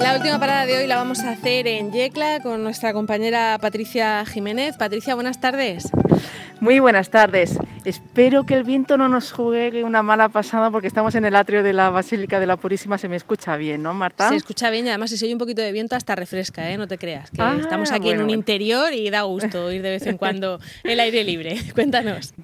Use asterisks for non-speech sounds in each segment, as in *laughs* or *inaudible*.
La última parada de hoy la vamos a hacer en Yecla con nuestra compañera Patricia Jiménez. Patricia, buenas tardes. Muy buenas tardes. Espero que el viento no nos juegue una mala pasada porque estamos en el atrio de la Basílica de la Purísima. Se me escucha bien, ¿no, Marta? Se escucha bien y además si se oye un poquito de viento hasta refresca, ¿eh? no te creas. Que ah, estamos aquí en un interior y da gusto *laughs* ir de vez en cuando el aire libre. *laughs* Cuéntanos.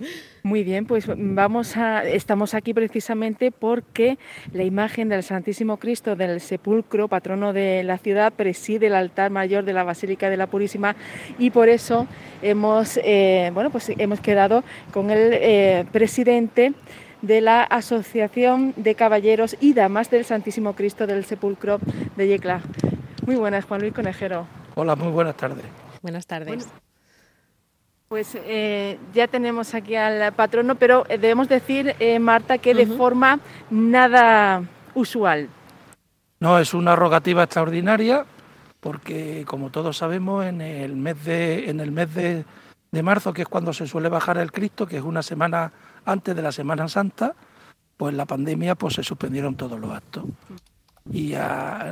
Muy bien, pues vamos a, estamos aquí precisamente porque la imagen del Santísimo Cristo del Sepulcro, patrono de la ciudad, preside el altar mayor de la Basílica de la Purísima y por eso hemos, eh, bueno, pues hemos quedado con el eh, presidente de la Asociación de Caballeros y Damas del Santísimo Cristo del Sepulcro de Yecla. Muy buenas, Juan Luis Conejero. Hola, muy buenas tardes. Buenas tardes. Pues eh, ya tenemos aquí al patrono, pero debemos decir, eh, Marta, que de forma nada usual. No, es una rogativa extraordinaria, porque como todos sabemos, en el mes de, en el mes de, marzo, que es cuando se suele bajar el Cristo, que es una semana antes de la Semana Santa, pues la pandemia pues se suspendieron todos los actos. Y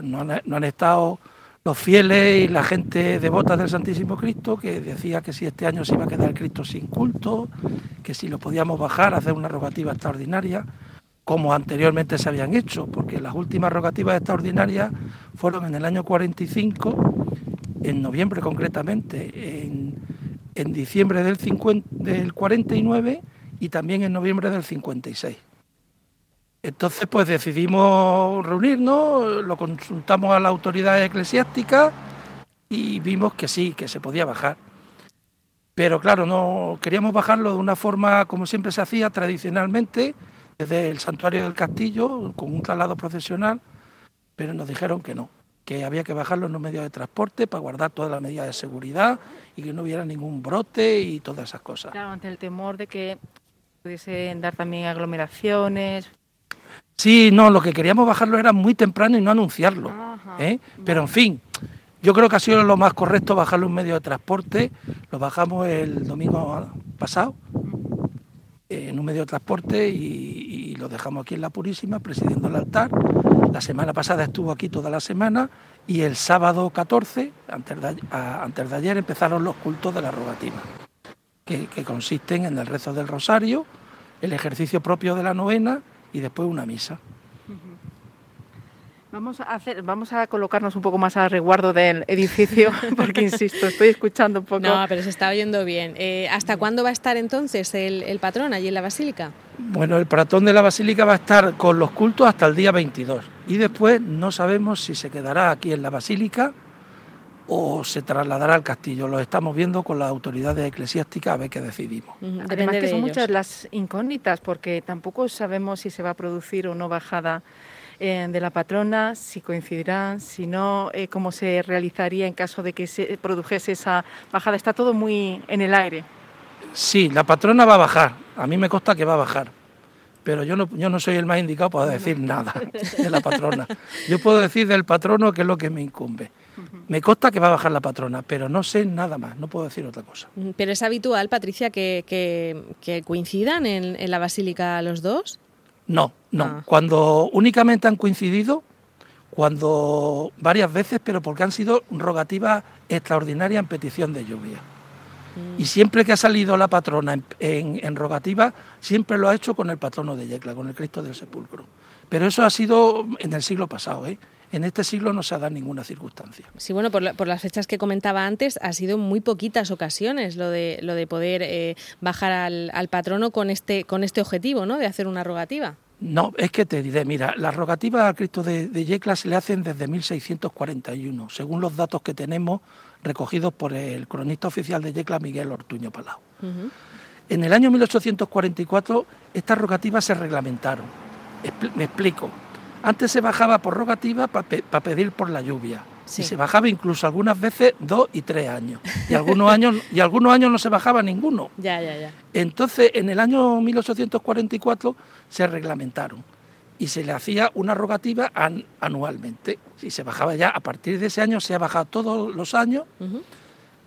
no han estado los fieles y la gente devota del Santísimo Cristo, que decía que si este año se iba a quedar el Cristo sin culto, que si lo podíamos bajar, hacer una rogativa extraordinaria, como anteriormente se habían hecho, porque las últimas rogativas extraordinarias fueron en el año 45, en noviembre concretamente, en, en diciembre del, 50, del 49 y también en noviembre del 56. Entonces, pues decidimos reunirnos, lo consultamos a la autoridad eclesiástica y vimos que sí, que se podía bajar. Pero claro, no queríamos bajarlo de una forma como siempre se hacía tradicionalmente, desde el santuario del castillo, con un traslado profesional, pero nos dijeron que no, que había que bajarlo en los medios de transporte para guardar todas las medidas de seguridad y que no hubiera ningún brote y todas esas cosas. Claro, ante el temor de que pudiesen dar también aglomeraciones. Sí, no, lo que queríamos bajarlo era muy temprano y no anunciarlo. ¿eh? Pero en fin, yo creo que ha sido lo más correcto bajarlo en medio de transporte. Lo bajamos el domingo pasado en un medio de transporte y, lo dejamos aquí en La Purísima, presidiendo el altar. La semana pasada estuvo aquí toda la semana y el sábado 14, antes de, ayer, empezaron los cultos de la rogativa, que consisten en el rezo del rosario, el ejercicio propio de la novena y después una misa. Vamos a, hacer, vamos a colocarnos un poco más al resguardo del edificio, *laughs* porque insisto, estoy escuchando un poco. No, pero se está oyendo bien. Eh, ¿Hasta cuándo va a estar entonces el, patrón allí en la basílica? Bueno, el patrón de la basílica va a estar con los cultos hasta el día 22 y después no sabemos si se quedará aquí en la basílica o se trasladará al castillo. Lo estamos viendo con las autoridades eclesiásticas a ver qué decidimos. Además que son muchas las incógnitas porque tampoco sabemos si se va a producir o no bajada eh, de la patrona, si coincidirán, si no, eh, cómo se realizaría en caso de que se produjese esa bajada. Está todo muy en el aire. Sí, la patrona va a bajar. A mí me consta que va a bajar. Pero yo no, yo no soy el más indicado para decir *laughs* nada de la patrona. Yo puedo decir del patrono que es lo que me incumbe. Me consta que va a bajar la patrona, pero no sé nada más, no puedo decir otra cosa. ¿Pero es habitual, Patricia, que, coincidan en, la basílica los dos? No, no. Ah. Cuando únicamente han coincidido, cuando varias veces, pero porque han sido rogativas extraordinarias en petición de lluvia. Mm. Y siempre que ha salido la patrona en, rogativa, siempre lo ha hecho con el patrono de Yecla, con el Cristo del Sepulcro. Pero eso ha sido en el siglo pasado, ¿eh? En este siglo no se ha dado ninguna circunstancia. Sí, bueno, por, las fechas que comentaba antes, ha sido muy poquitas ocasiones lo de, lo de poder eh, bajar al, patrono con este, con este objetivo, ¿no? De hacer una rogativa. No, es que te diré, mira, las rogativas al Cristo de, Yecla se le hacen desde 1641, según los datos que tenemos recogidos por el cronista oficial de Yecla, Miguel Ortuño Palau. En el año 1844 estas rogativas se reglamentaron. me explico. Antes se bajaba por rogativa para pedir por la lluvia. Y se bajaba incluso algunas veces dos y tres años. Y algunos años, y algunos años no se bajaba ninguno. Ya, ya, ya. Entonces, en el año 1844 se reglamentaron y se le hacía una rogativa anualmente. Y se bajaba ya, a partir de ese año se ha bajado todos los años.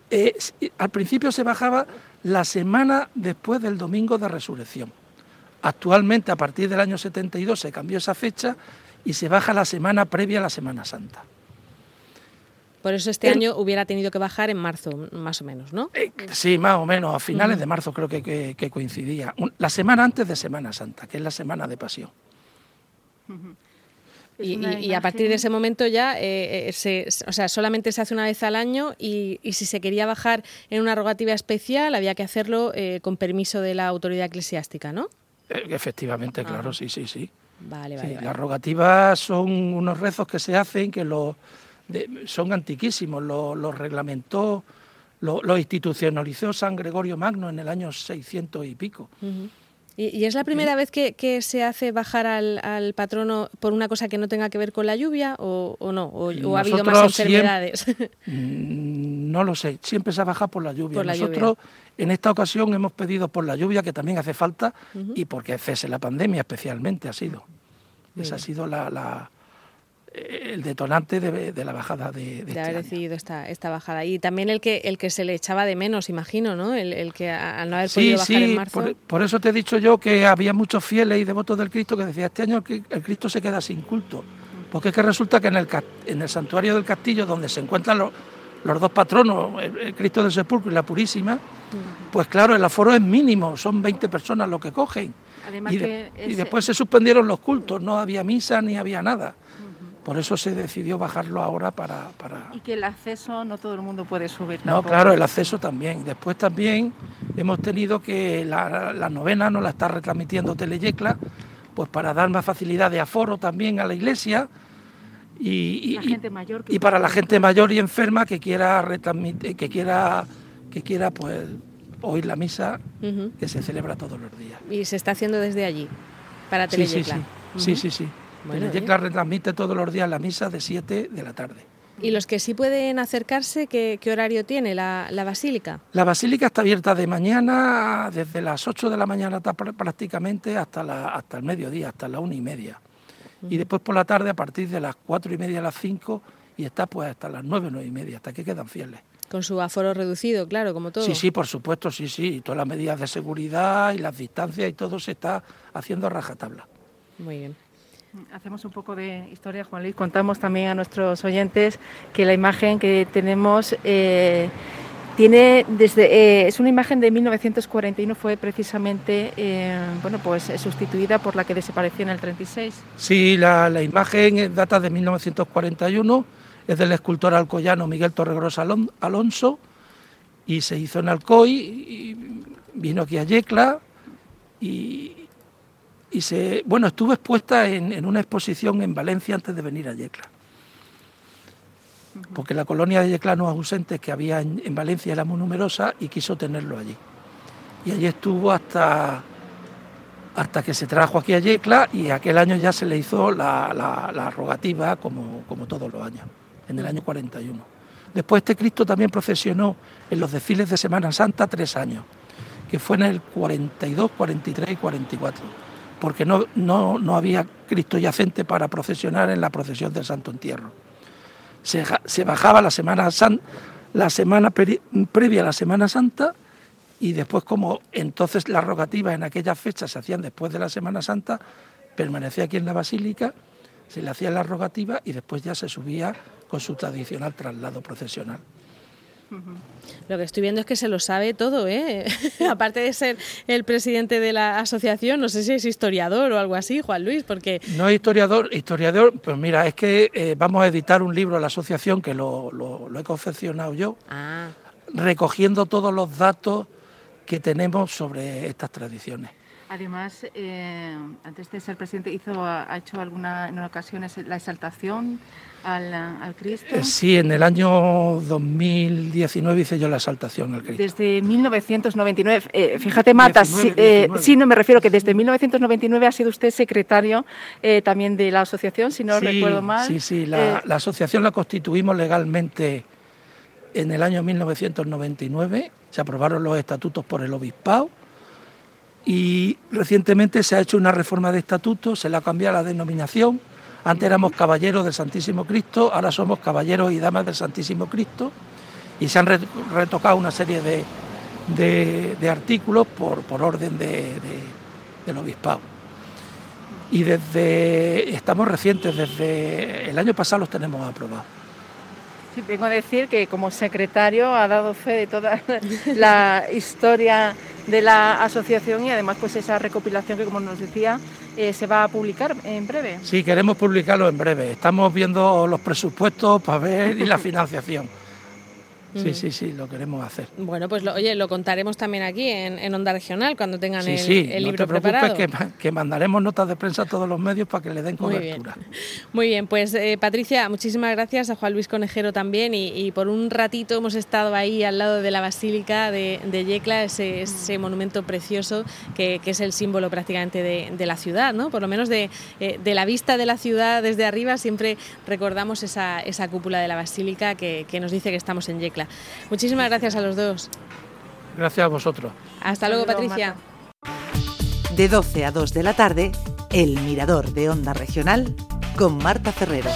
Eh, al principio se bajaba la semana después del domingo de resurrección. Actualmente, a partir del año 72, se cambió esa fecha y se baja la semana previa a la Semana Santa. Por eso este año hubiera tenido que bajar en marzo, más o menos, ¿no? Eh, sí, más o menos, a finales de marzo creo que, coincidía. La semana antes de Semana Santa, que es la semana de pasión. Y, a partir de ese momento ya, eh, eh, o sea, solamente se hace una vez al año y, si se quería bajar en una rogativa especial había que hacerlo con permiso de la autoridad eclesiástica, ¿no? efectivamente, claro, sí, sí, sí. Vale, vale, Las rogativas son unos rezos que se hacen que los son antiquísimos, los reglamentó, lo, institucionalizó San Gregorio Magno en el año 600 y pico. ¿Y, es la primera vez que, se hace bajar al, patrono por una cosa que no tenga que ver con la lluvia o, no? ¿O, ha habido más enfermedades? *laughs* Mm, no lo sé, siempre se ha bajado por la lluvia. Nosotros en esta ocasión hemos pedido por la lluvia, que también hace falta, y porque cese la pandemia especialmente ha sido. Esa ha sido la el detonante de, la bajada de, de, de haber este decidido esta, esta bajada. Y también el que, el que se le echaba de menos, imagino, ¿no? El, que al no haber podido bajar en marzo. Por, por, eso te he dicho yo que había muchos fieles y devotos del Cristo que decían, este año el, Cristo se queda sin culto. Porque es que resulta que en el, en el santuario del castillo, donde se encuentran los, los dos patronos, el, Cristo del Sepulcro y la Purísima, pues claro, el aforo es mínimo, son 20 personas lo que cogen. y, y después se suspendieron los cultos, no había misa ni había nada. Por eso se decidió bajarlo ahora para, Y que el acceso no todo el mundo puede subir. No, claro, el acceso también. Después también hemos tenido que la, novena nos la está retransmitiendo Teleyecla, pues para dar más facilidad de aforo también a la iglesia. Y, y, para la gente mayor y enferma que quiera retransmitir, que quiera que quiera pues oír la misa que se celebra todos los días. Y se está haciendo desde allí, para sí, sí. sí. Bueno, Yecla retransmite todos los días la misa de 7 de la tarde. ¿Y los que sí pueden acercarse, qué, horario tiene la, basílica? La basílica está abierta de mañana, desde las 8 de la mañana prácticamente hasta, la, hasta el mediodía, hasta las 1 y media. Y después por la tarde a partir de las 4 y media a las 5 y está pues hasta las 9, 9 y media, hasta que quedan fieles. Con su aforo reducido, claro, como todo. Sí, sí, por supuesto, sí, sí. Y todas las medidas de seguridad y las distancias y todo se está haciendo a rajatabla. Muy bien. Hacemos un poco de historia, Juan Luis. Contamos también a nuestros oyentes que la imagen que tenemos eh, tiene desde eh, es una imagen de 1941 fue precisamente eh, bueno pues sustituida por la que desapareció en el 36. Sí, la, imagen data de 1941 es del escultor alcoyano Miguel Torregrosa Alonso y se hizo en Alcoy y vino aquí a Yecla y, y se, bueno, estuvo expuesta en, una exposición en Valencia antes de venir a Yecla. Porque la colonia de yeclanos ausentes que había en, Valencia era muy numerosa y quiso tenerlo allí. Y allí estuvo hasta, hasta que se trajo aquí a Yecla y aquel año ya se le hizo la, la, rogativa como, como todos los años, en el año 41. Después este Cristo también procesionó en los desfiles de Semana Santa tres años, que fue en el 42, 43 y 44 porque no, no, no había Cristo yacente para procesionar en la procesión del Santo Entierro. Se, bajaba la semana, la semana previa a la Semana Santa y después como entonces las rogativas en aquellas fechas se hacían después de la Semana Santa, permanecía aquí en la Basílica, se le hacía la rogativa y después ya se subía con su tradicional traslado procesional. Lo que estoy viendo es que se lo sabe todo, ¿eh? *laughs* Aparte de ser el presidente de la asociación, no sé si es historiador o algo así, Juan Luis, porque... No es historiador, historiador, pues mira, es que eh, vamos a editar un libro a la asociación que lo, he confeccionado yo, ah. recogiendo todos los datos que tenemos sobre estas tradiciones. Además, eh, antes de ser presidente, hizo, ha hecho alguna en ocasiones la exaltación al, Cristo? Eh, sí, en el año 2019 hice yo la exaltación al Cristo. Desde 1999, eh, fíjate Mata, eh, sí, no me refiero que desde 1999 ha sido usted secretario también de la asociación, si no recuerdo mal. Sí, sí, la, la asociación la constituimos legalmente en el año 1999, se aprobaron los estatutos por el obispado y recientemente se ha hecho una reforma de estatutos, se le ha cambiado la denominación antes éramos caballeros del Santísimo Cristo, ahora somos caballeros y damas del Santísimo Cristo y se han retocado una serie de, artículos por, orden del obispado. Y desde, estamos recientes, desde el año pasado los tenemos aprobados. vengo a decir que como secretario ha dado fe de toda *laughs* la historia de la asociación y además pues esa recopilación que como nos decía eh, se va a publicar en breve. Sí, queremos publicarlo en breve. Estamos viendo los presupuestos para ver y la *laughs* financiación. Sí, sí, sí, lo queremos hacer. Bueno, pues oye, lo contaremos también aquí en, Onda Regional cuando tengan el, sí, el, libro no te preocupes Que, que, mandaremos notas de prensa a todos los medios para que le den cobertura. *laughs* Muy bien, pues eh, Patricia, muchísimas gracias a Juan Luis Conejero también y, por un ratito hemos estado ahí al lado de la Basílica de, Yecla, ese, monumento precioso que, es el símbolo prácticamente de, la ciudad, ¿no? Por lo menos de, eh, la vista de la ciudad desde arriba siempre recordamos esa, esa cúpula de la Basílica que, que nos dice que estamos en Yecla. Muchísimas gracias a los dos. Gracias a vosotros. Hasta luego, Patricia. De 12 a 2 de la tarde, El Mirador de Onda Regional con Marta Ferrero.